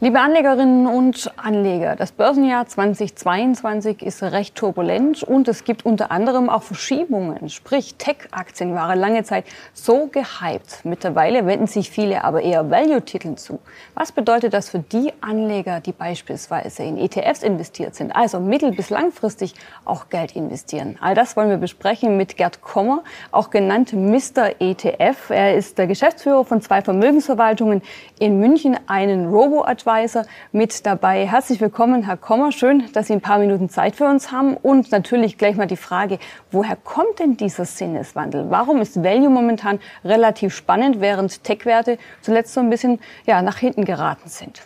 Liebe Anlegerinnen und Anleger, das Börsenjahr 2022 ist recht turbulent und es gibt unter anderem auch Verschiebungen. Sprich, Tech-Aktien waren lange Zeit so gehypt. Mittlerweile wenden sich viele aber eher Value-Titeln zu. Was bedeutet das für die Anleger, die beispielsweise in ETFs investiert sind, also mittel- bis langfristig auch Geld investieren? All das wollen wir besprechen mit Gerd Kommer, auch genannt Mr. ETF. Er ist der Geschäftsführer von zwei Vermögensverwaltungen in München, einen Robo-Advisor Advisor mit dabei. Herzlich willkommen, Herr Kommer. Schön, dass Sie ein paar Minuten Zeit für uns haben. Und natürlich gleich mal die Frage, woher kommt denn dieser Sinneswandel? Warum ist Value momentan relativ spannend, während Tech-Werte zuletzt so ein bisschen ja, nach hinten geraten sind?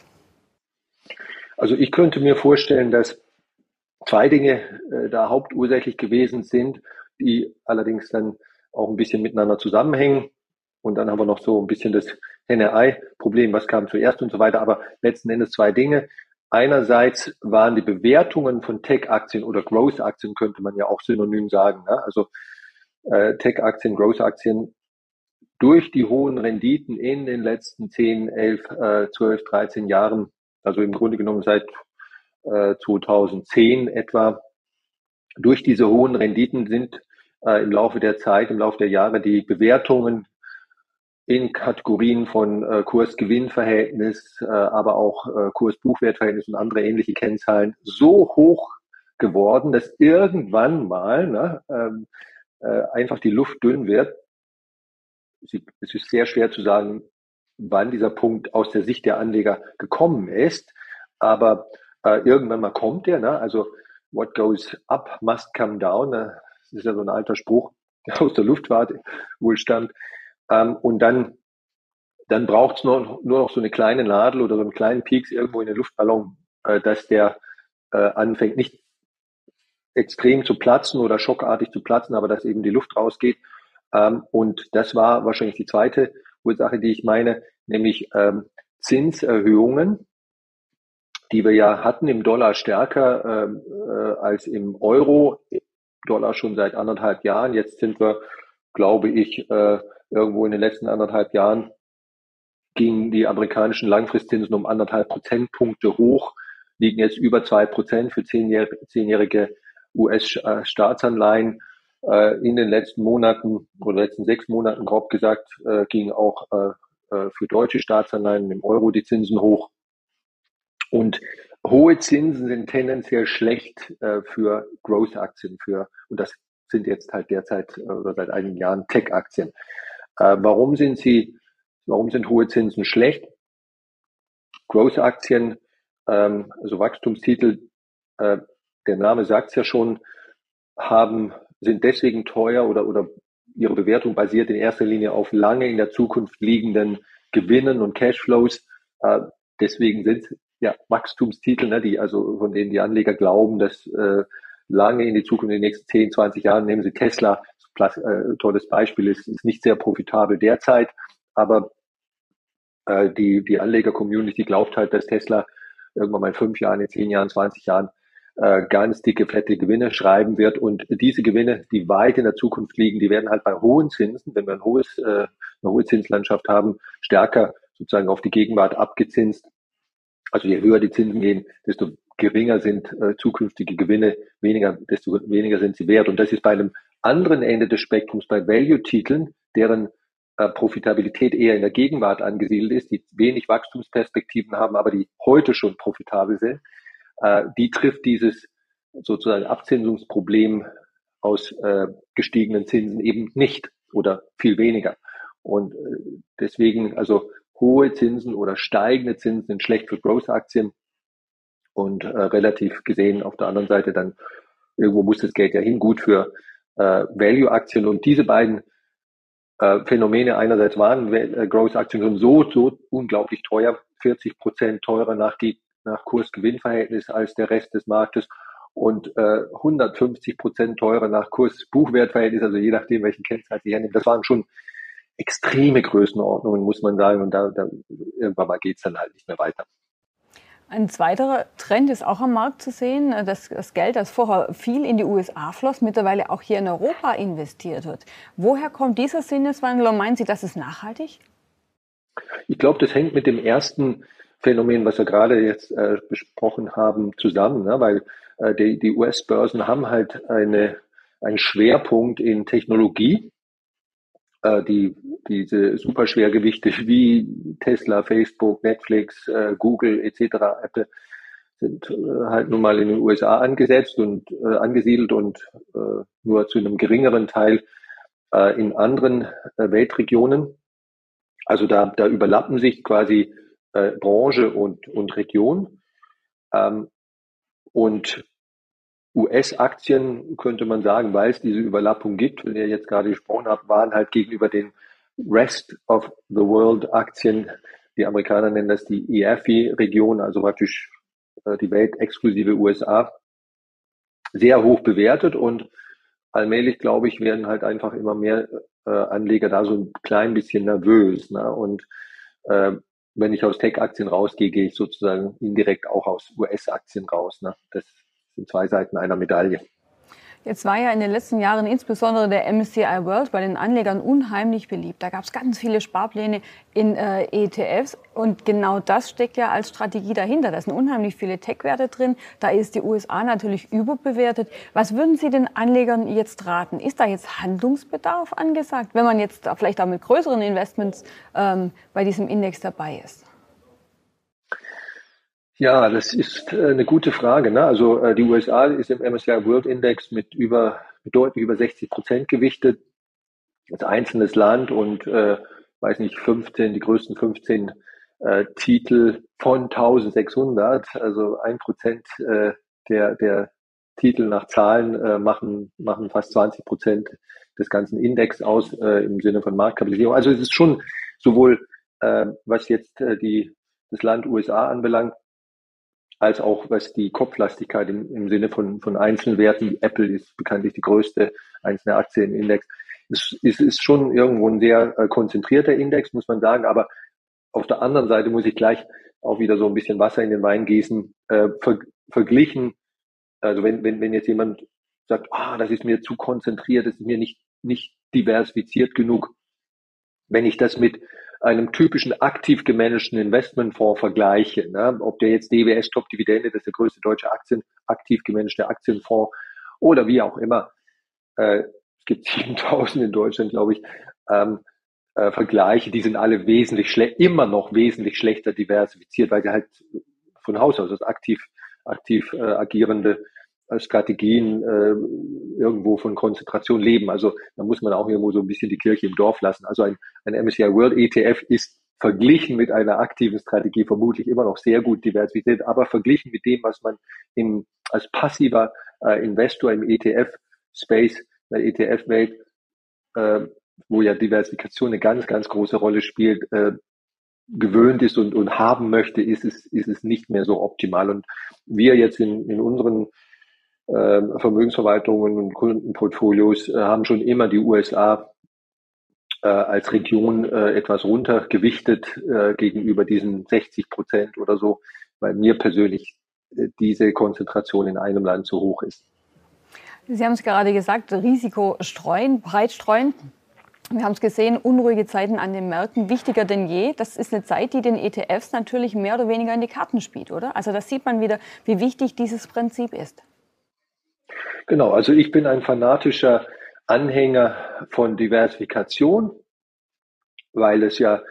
Also ich könnte mir vorstellen, dass zwei Dinge äh, da hauptursächlich gewesen sind, die allerdings dann auch ein bisschen miteinander zusammenhängen. Und dann haben wir noch so ein bisschen das Henne-Ei-Problem, was kam zuerst und so weiter. Aber letzten Endes zwei Dinge. Einerseits waren die Bewertungen von Tech-Aktien oder Growth-Aktien, könnte man ja auch synonym sagen. Ne? Also äh, Tech-Aktien, Growth-Aktien durch die hohen Renditen in den letzten 10, 11, äh, 12, 13 Jahren, also im Grunde genommen seit äh, 2010 etwa, durch diese hohen Renditen sind äh, im Laufe der Zeit, im Laufe der Jahre die Bewertungen in Kategorien von äh, Kurs-Gewinn-Verhältnis, äh, aber auch äh, Kurs-Buchwert-Verhältnis und andere ähnliche Kennzahlen so hoch geworden, dass irgendwann mal ne, ähm, äh, einfach die Luft dünn wird. Sie, es ist sehr schwer zu sagen, wann dieser Punkt aus der Sicht der Anleger gekommen ist, aber äh, irgendwann mal kommt der. Ne? Also what goes up must come down. Ne? Das ist ja so ein alter Spruch, der aus der Luftfahrt wohl stammt. Ähm, und dann, dann braucht es nur, nur noch so eine kleine Nadel oder so einen kleinen Pieks irgendwo in den Luftballon, äh, dass der äh, anfängt, nicht extrem zu platzen oder schockartig zu platzen, aber dass eben die Luft rausgeht. Ähm, und das war wahrscheinlich die zweite Ursache, die ich meine, nämlich ähm, Zinserhöhungen, die wir ja hatten im Dollar stärker ähm, äh, als im Euro. Dollar schon seit anderthalb Jahren. Jetzt sind wir, glaube ich, äh, irgendwo in den letzten anderthalb Jahren gingen die amerikanischen Langfristzinsen um anderthalb Prozentpunkte hoch, liegen jetzt über zwei Prozent für zehnjährige US-Staatsanleihen. Äh, in den letzten Monaten oder letzten sechs Monaten, grob gesagt, äh, gingen auch äh, für deutsche Staatsanleihen im Euro die Zinsen hoch. Und hohe Zinsen sind tendenziell schlecht für Growth-Aktien, für, und das sind jetzt halt derzeit oder seit einigen Jahren Tech-Aktien. Äh, warum sind sie, warum sind hohe Zinsen schlecht? Growth-Aktien, ähm, also Wachstumstitel, äh, der Name sagt es ja schon, haben, sind deswegen teuer oder, oder ihre Bewertung basiert in erster Linie auf lange in der Zukunft liegenden Gewinnen und Cashflows. Äh, deswegen sind ja Wachstumstitel, ne, die also von denen die Anleger glauben, dass äh, lange in die Zukunft, in den nächsten 10, 20 Jahren, nehmen Sie Tesla, äh, tolles Beispiel ist, ist nicht sehr profitabel derzeit, aber äh, die, die Anleger-Community glaubt halt, dass Tesla irgendwann mal in fünf Jahren, in zehn Jahren, 20 Jahren äh, ganz dicke, fette Gewinne schreiben wird. Und diese Gewinne, die weit in der Zukunft liegen, die werden halt bei hohen Zinsen, wenn wir ein hohes, äh, eine hohe Zinslandschaft haben, stärker sozusagen auf die Gegenwart abgezinst. Also je höher die Zinsen gehen, desto geringer sind äh, zukünftige Gewinne, weniger, desto weniger sind sie wert. Und das ist bei einem anderen Ende des Spektrums, bei Value-Titeln, deren äh, Profitabilität eher in der Gegenwart angesiedelt ist, die wenig Wachstumsperspektiven haben, aber die heute schon profitabel sind, äh, die trifft dieses sozusagen Abzinsungsproblem aus äh, gestiegenen Zinsen eben nicht oder viel weniger. Und äh, deswegen, also hohe Zinsen oder steigende Zinsen sind schlecht für Growth-Aktien und äh, relativ gesehen auf der anderen Seite dann irgendwo muss das Geld ja hin, gut für äh, Value-Aktien und diese beiden äh, Phänomene einerseits waren äh, Growth-Aktien schon so, so unglaublich teuer, 40 Prozent teurer nach, nach Kurs-Gewinn-Verhältnis als der Rest des Marktes und äh, 150 Prozent teurer nach Kurs-Buchwert-Verhältnis, also je nachdem, welchen Kennzeichen Sie hernehmen. Das waren schon extreme Größenordnungen, muss man sagen. Und da, da irgendwann mal geht's dann halt nicht mehr weiter. Ein zweiterer Trend ist auch am Markt zu sehen, dass das Geld, das vorher viel in die USA floss, mittlerweile auch hier in Europa investiert wird. Woher kommt dieser Sinneswandel und meinen Sie, das ist nachhaltig? Ich glaube, das hängt mit dem ersten Phänomen, was wir gerade jetzt äh, besprochen haben, zusammen, ne? weil äh, die, die US-Börsen haben halt eine, einen Schwerpunkt in Technologie. Äh, die, diese Superschwergewichte wie Tesla, Facebook, Netflix, äh, Google etc., Apple sind äh, halt nun mal in den USA angesetzt und äh, angesiedelt und äh, nur zu einem geringeren Teil äh, in anderen äh, Weltregionen. Also da, da überlappen sich quasi äh, Branche und, und Region. Ähm, und US-Aktien könnte man sagen, weil es diese Überlappung gibt, von der ihr jetzt gerade gesprochen habt, waren halt gegenüber den Rest of the World Aktien, die Amerikaner nennen das die EFI-Region, also praktisch äh, die Welt exklusive USA, sehr hoch bewertet und allmählich, glaube ich, werden halt einfach immer mehr äh, Anleger da so ein klein bisschen nervös. Ne? Und äh, wenn ich aus Tech-Aktien rausgehe, gehe ich sozusagen indirekt auch aus US-Aktien raus. Ne? Das sind zwei Seiten einer Medaille. Jetzt war ja in den letzten Jahren insbesondere der MSCI World bei den Anlegern unheimlich beliebt. Da gab es ganz viele Sparpläne in äh, ETFs und genau das steckt ja als Strategie dahinter. Da sind unheimlich viele Tech-Werte drin. Da ist die USA natürlich überbewertet. Was würden Sie den Anlegern jetzt raten? Ist da jetzt Handlungsbedarf angesagt, wenn man jetzt vielleicht auch mit größeren Investments ähm, bei diesem Index dabei ist? Ja, das ist äh, eine gute Frage. Ne? Also äh, die USA ist im MSCI World Index mit über mit deutlich über 60 Prozent gewichtet als einzelnes Land und äh, weiß nicht 15 die größten 15 äh, Titel von 1600, also ein Prozent äh, der der Titel nach Zahlen äh, machen machen fast 20 Prozent des ganzen Index aus äh, im Sinne von Marktkapitalisierung. Also es ist schon sowohl äh, was jetzt äh, die das Land USA anbelangt, als auch was die Kopflastigkeit im, im Sinne von, von Einzelwerten, Apple ist bekanntlich die größte einzelne Aktie im Index, es ist, ist schon irgendwo ein sehr äh, konzentrierter Index, muss man sagen, aber auf der anderen Seite muss ich gleich auch wieder so ein bisschen Wasser in den Wein gießen, äh, ver, verglichen, also wenn, wenn, wenn jetzt jemand sagt, ah, das ist mir zu konzentriert, das ist mir nicht, nicht diversifiziert genug, wenn ich das mit einem typischen aktiv gemanagten Investmentfonds vergleiche, ne? ob der jetzt DWS Top Dividende, das ist der größte deutsche Aktien, aktiv gemanagte Aktienfonds oder wie auch immer, äh, es gibt 7000 in Deutschland, glaube ich, ähm, äh, Vergleiche, die sind alle wesentlich schlecht, immer noch wesentlich schlechter diversifiziert, weil sie halt von Haus aus als aktiv, aktiv äh, agierende Strategien äh, irgendwo von Konzentration leben. Also da muss man auch irgendwo so ein bisschen die Kirche im Dorf lassen. Also ein, ein MSCI World ETF ist verglichen mit einer aktiven Strategie vermutlich immer noch sehr gut diversifiziert, aber verglichen mit dem, was man im, als passiver äh, Investor im ETF-Space, der ETF-Welt, äh, wo ja Diversifikation eine ganz, ganz große Rolle spielt, äh, gewöhnt ist und, und haben möchte, ist es, ist es nicht mehr so optimal. Und wir jetzt in, in unseren äh, Vermögensverwaltungen und Kundenportfolios äh, haben schon immer die USA äh, als Region äh, etwas runtergewichtet gegenüber diesen 60 Prozent oder so, weil mir persönlich diese Konzentration in einem Land zu hoch ist. Sie haben es gerade gesagt, Risiko streuen, breit streuen. Wir haben es gesehen, unruhige Zeiten an den Märkten, wichtiger denn je. Das ist eine Zeit, die den ETFs natürlich mehr oder weniger in die Karten spielt, oder? Also da sieht man wieder, wie wichtig dieses Prinzip ist. Genau, also ich bin ein fanatischer Anhänger von Diversifikation, weil es ja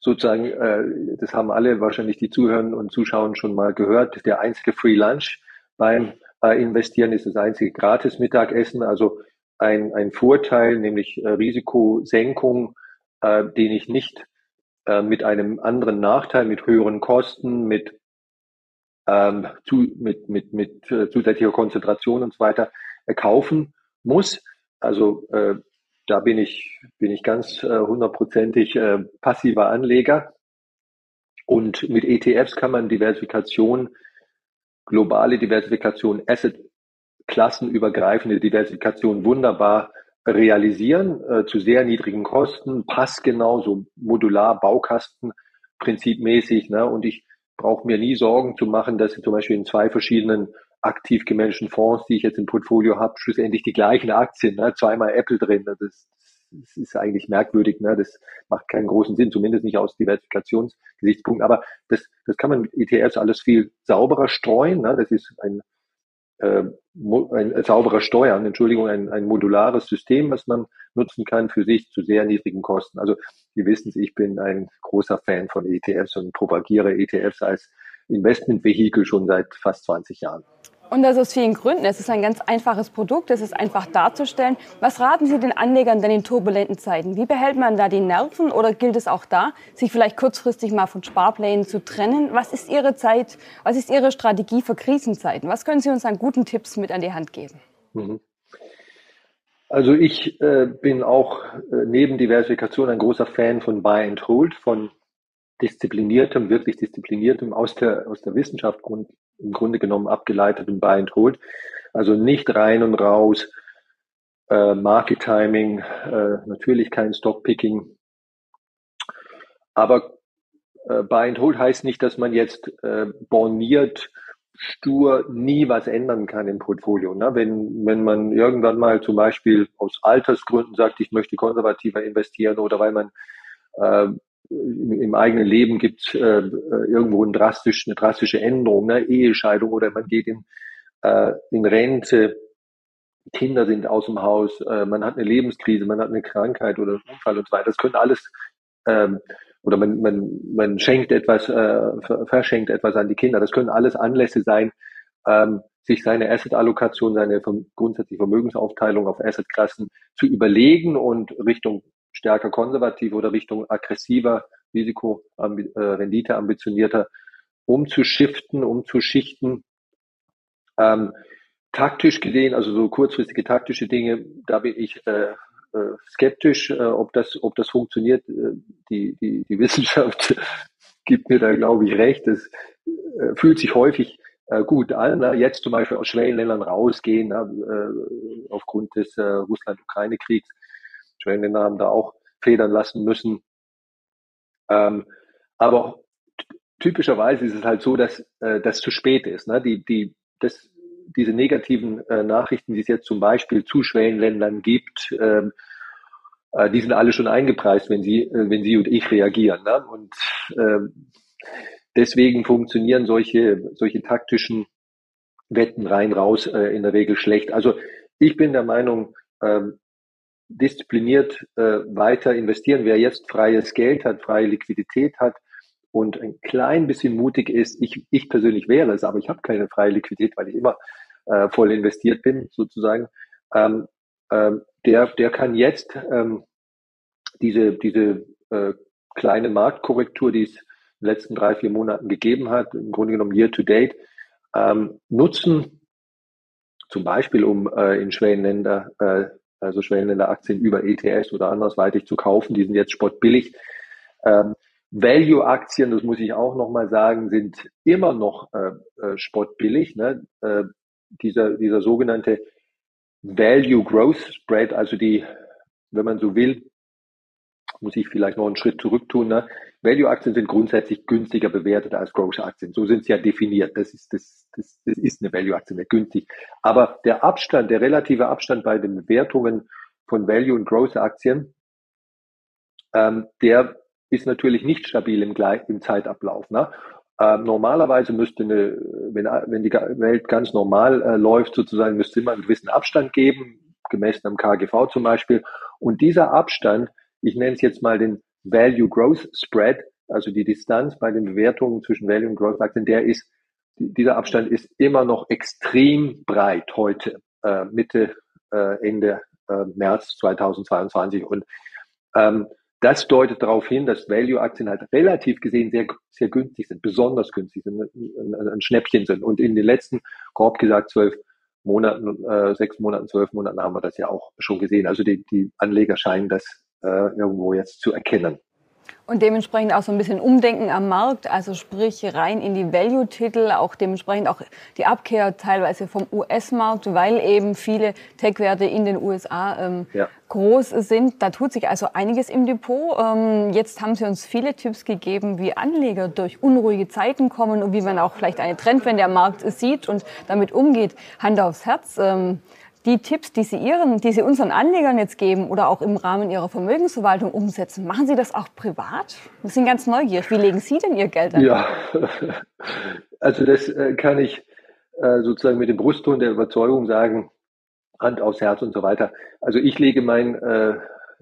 sozusagen, äh, das haben alle wahrscheinlich die Zuhören und Zuschauen schon mal gehört, der einzige Free Lunch beim äh, Investieren ist das einzige gratis Mittagessen, also ein, ein Vorteil, nämlich äh, Risikosenkung, äh, den ich nicht äh, mit einem anderen Nachteil, mit höheren Kosten, mit ähm, zu, mit, mit, mit äh, zusätzlicher Konzentration und so weiter äh, kaufen muss. Also äh, da bin ich, bin ich ganz äh, hundertprozentig äh, passiver Anleger. Und mit ETFs kann man Diversifikation, globale Diversifikation, Asset-klassenübergreifende Diversifikation wunderbar realisieren, zu sehr niedrigen Kosten, passgenau, so modular, Baukasten, prinzipmäßig. Ne? Und ich brauche mir nie Sorgen zu machen, dass ich zum Beispiel in zwei verschiedenen aktiv gemanagten Fonds, die ich jetzt im Portfolio habe, schlussendlich die gleichen Aktien, ne? zweimal Apple drin. Das das ist eigentlich merkwürdig. Ne? Das macht keinen großen Sinn, zumindest nicht aus Diversifikationsgesichtspunkten. Aber das, das kann man mit ETFs alles viel sauberer streuen. Ne? Das ist ein, äh, ein sauberer Steuern, Entschuldigung, ein, ein modulares System, was man nutzen kann für sich zu sehr niedrigen Kosten. Also Sie wissen es, ich bin ein großer Fan von ETFs und propagiere ETFs als Investmentvehikel schon seit fast 20 Jahren. Und das aus vielen Gründen. Es ist ein ganz einfaches Produkt, es ist einfach darzustellen. Was raten Sie den Anlegern denn in turbulenten Zeiten? Wie behält man da die Nerven oder gilt es auch da, sich vielleicht kurzfristig mal von Sparplänen zu trennen? Was ist Ihre Zeit, was ist Ihre Strategie für Krisenzeiten? Was können Sie uns an guten Tipps mit an die Hand geben? Mhm. Also ich äh, bin auch äh, neben Diversifikation ein großer Fan von Buy and Hold, von diszipliniertem, wirklich diszipliniertem, aus der, aus der Wissenschaft grund, im Grunde genommen abgeleitetem Buy and Hold. Also nicht rein und raus, äh, Market Timing, äh, natürlich kein Stockpicking. Aber äh, Buy and Hold heißt nicht, dass man jetzt äh, borniert, stur nie was ändern kann im Portfolio. Ne? Wenn, wenn man irgendwann mal zum Beispiel aus Altersgründen sagt, ich möchte konservativer investieren oder weil man äh, im eigenen Leben gibt äh, irgendwo ein drastisch, eine drastische Änderung, ne? Ehescheidung oder man geht in, äh, in Rente, Kinder sind aus dem Haus, äh, man hat eine Lebenskrise, man hat eine Krankheit oder einen Unfall und so weiter. Das können alles ähm, oder man, man, man schenkt etwas, äh, verschenkt etwas an die Kinder. Das können alles Anlässe sein, ähm, sich seine Asset-Allokation, seine grundsätzliche Vermögensaufteilung auf Assetklassen zu überlegen und Richtung stärker konservativ oder Richtung aggressiver, Risiko, äh, ambitionierter umzuschiften, umzuschichten. Ähm, taktisch gesehen, also so kurzfristige taktische Dinge, da bin ich äh, äh, skeptisch, äh, ob das, ob das funktioniert. Äh, die, die, die Wissenschaft gibt mir da, glaube ich, recht. Es äh, fühlt sich häufig äh, gut an. Ne? Jetzt zum Beispiel aus Schwellenländern rausgehen, ne? äh, aufgrund des äh, Russland-Ukraine-Kriegs Schwellenländer haben da auch federn lassen müssen. Ähm, aber typischerweise ist es halt so, dass äh, das zu spät ist. Ne? Die, die, das, diese negativen äh, Nachrichten, die es jetzt zum Beispiel zu Schwellenländern gibt, ähm, äh, die sind alle schon eingepreist, wenn sie, äh, wenn sie und ich reagieren. Ne? Und ähm, deswegen funktionieren solche, solche taktischen Wetten rein raus äh, in der Regel schlecht. Also ich bin der Meinung, ähm, diszipliniert äh, weiter investieren. Wer jetzt freies Geld hat, freie Liquidität hat und ein klein bisschen mutig ist, ich, ich persönlich wäre es, aber ich habe keine freie Liquidität, weil ich immer äh, voll investiert bin, sozusagen, ähm, ähm, der, der kann jetzt ähm, diese, diese äh, kleine Marktkorrektur, die es in den letzten drei, vier Monaten gegeben hat, im Grunde genommen year to date, ähm, nutzen, zum Beispiel um äh, in Schwellenländer äh, also Schwellenländer-Aktien über ETS oder andersweitig zu kaufen. Die sind jetzt spottbillig. Ähm, Value-Aktien, das muss ich auch nochmal sagen, sind immer noch äh, äh, spottbillig. Ne? Äh, dieser, dieser sogenannte Value Growth Spread, also die, wenn man so will, muss ich vielleicht noch einen Schritt zurück tun. Ne? Value-Aktien sind grundsätzlich günstiger bewertet als Growth-Aktien. So sind sie ja definiert. Das ist, das, das, das ist eine Value-Aktie, nicht günstig. Aber der Abstand, der relative Abstand bei den Bewertungen von Value- und Growth-Aktien, ähm, der ist natürlich nicht stabil im, im Zeitablauf. Ne? Ähm, normalerweise müsste eine, wenn, wenn die Welt ganz normal äh, läuft, sozusagen, müsste immer einen gewissen Abstand geben, gemessen am KGV zum Beispiel. Und dieser Abstand ich nenne es jetzt mal den Value Growth Spread, also die Distanz bei den Bewertungen zwischen Value und Growth Aktien, der ist, dieser Abstand ist immer noch extrem breit heute, äh, Mitte, äh, Ende äh, März 2022. Und ähm, das deutet darauf hin, dass Value-Aktien halt relativ gesehen sehr, sehr günstig sind, besonders günstig sind, ein, ein, Schnäppchen sind. Und in den letzten, grob gesagt, zwölf Monaten, äh, sechs Monaten, zwölf Monaten haben wir das ja auch schon gesehen. Also die, die Anleger scheinen das irgendwo jetzt zu erkennen. Und dementsprechend auch so ein bisschen Umdenken am Markt, also sprich rein in die Value-Titel, auch dementsprechend auch die Abkehr teilweise vom US-Markt, weil eben viele Tech-Werte in den USA ähm, ja. groß sind. Da tut sich also einiges im Depot. Ähm, jetzt haben Sie uns viele Tipps gegeben, wie Anleger durch unruhige Zeiten kommen und wie man auch vielleicht eine Trendwende am Markt sieht und damit umgeht. Hand aufs Herz. Ähm, Die Tipps, die Sie, Ihren, die Sie unseren Anlegern jetzt geben oder auch im Rahmen Ihrer Vermögensverwaltung umsetzen, machen Sie das auch privat? Wir sind ganz neugierig. Wie legen Sie denn Ihr Geld an? Ja, also das äh, kann ich äh, sozusagen mit dem Brustton der Überzeugung sagen, Hand aufs Herz und so weiter. Also ich lege mein äh,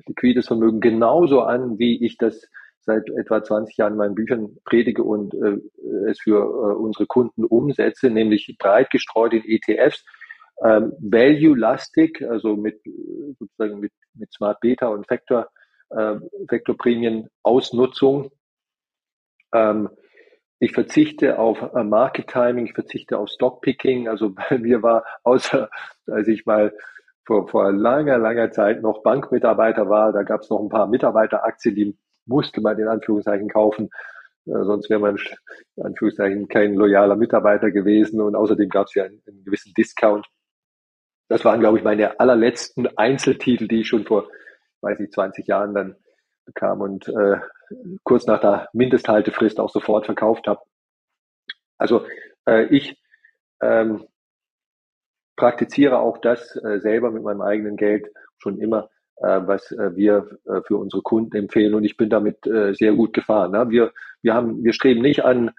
liquides Vermögen genauso an, wie ich das seit etwa 20 Jahren in meinen Büchern predige und äh, es für äh, unsere Kunden umsetze, nämlich breit gestreut in ETFs, ähm, value-lastig, also mit sozusagen mit, mit Smart Beta und Factor, äh, Factor Prämien Ausnutzung. Ähm, ich verzichte auf äh, Market Timing, ich verzichte auf Stockpicking. Also bei mir war, außer als ich mal vor, vor langer, langer Zeit noch Bankmitarbeiter war, da gab es noch ein paar Mitarbeiteraktien, die musste man in Anführungszeichen kaufen. Äh, sonst wäre man in Anführungszeichen kein loyaler Mitarbeiter gewesen und außerdem gab es ja einen, einen, gewissen Discount. Das waren, glaube ich, meine allerletzten Einzeltitel, die ich schon vor, weiß ich, 20 Jahren dann bekam und äh, kurz nach der Mindesthaltefrist auch sofort verkauft habe. Also äh, ich ähm, praktiziere auch das äh, selber mit meinem eigenen Geld schon immer äh, was äh, wir äh, für unsere Kunden empfehlen. Und ich bin damit sehr gut gefahren. Ne? Wir, wir, haben, wir streben nicht an,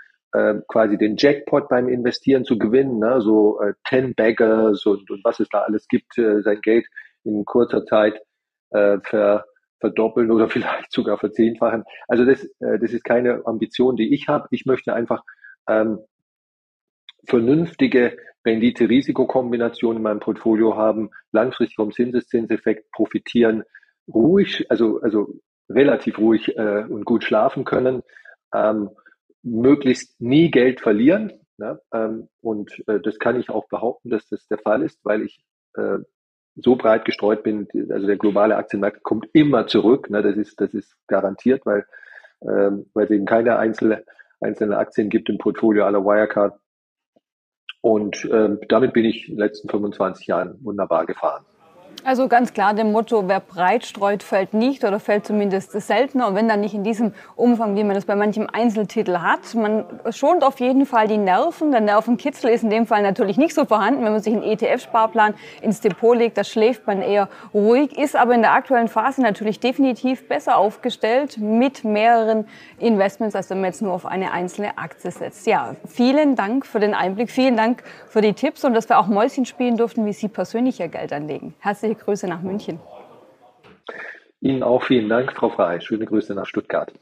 quasi den Jackpot beim Investieren zu gewinnen, ne? so Ten Baggers und, und was es da alles gibt, sein Geld in kurzer Zeit ver, verdoppeln oder vielleicht sogar verzehnfachen. Also das, das ist keine Ambition, die ich habe. Ich möchte einfach ähm, vernünftige Rendite-Risikokombination in meinem Portfolio haben, langfristig vom Zinseszinseffekt profitieren, ruhig, also, also relativ ruhig äh, und gut schlafen können, ähm, möglichst nie Geld verlieren. Ne? Ähm, und äh, das kann ich auch behaupten, dass das der Fall ist, weil ich äh, so breit gestreut bin, also der globale Aktienmarkt kommt immer zurück. Ne? Das ist, das ist garantiert, weil, ähm, weil es eben keine einzelne, einzelne Aktien gibt im Portfolio aller Wirecard und ähm, damit bin ich in den letzten 25 Jahren wunderbar gefahren. Also ganz klar dem Motto, wer breit streut, fällt nicht oder fällt zumindest seltener. Und wenn dann nicht in diesem Umfang, wie man das bei manchem Einzeltitel hat. Man schont auf jeden Fall die Nerven. Der Nervenkitzel ist in dem Fall natürlich nicht so vorhanden. Wenn man sich einen ETF-Sparplan ins Depot legt, da schläft man eher ruhig, ist aber in der aktuellen Phase natürlich definitiv besser aufgestellt mit mehreren Investments, als wenn man jetzt nur auf eine einzelne Aktie setzt. Ja, vielen Dank für den Einblick, vielen Dank für die Tipps und dass wir auch Mäuschen spielen durften, wie Sie persönlich Ihr Geld anlegen. Herzlichen Herzliche Grüße nach München. Ihnen auch vielen Dank, Frau Frey. Schöne Grüße nach Stuttgart.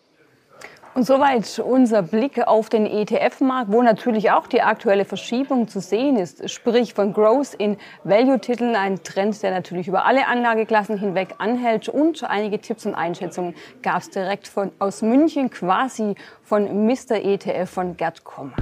Und soweit unser Blick auf den ETF-Markt, wo natürlich auch die aktuelle Verschiebung zu sehen ist, sprich von Growth in Value-Titeln, ein Trend, der natürlich über alle Anlageklassen hinweg anhält. Und einige Tipps und Einschätzungen gab es direkt von, aus München, quasi von Mr. ETF von Gerd Kommer.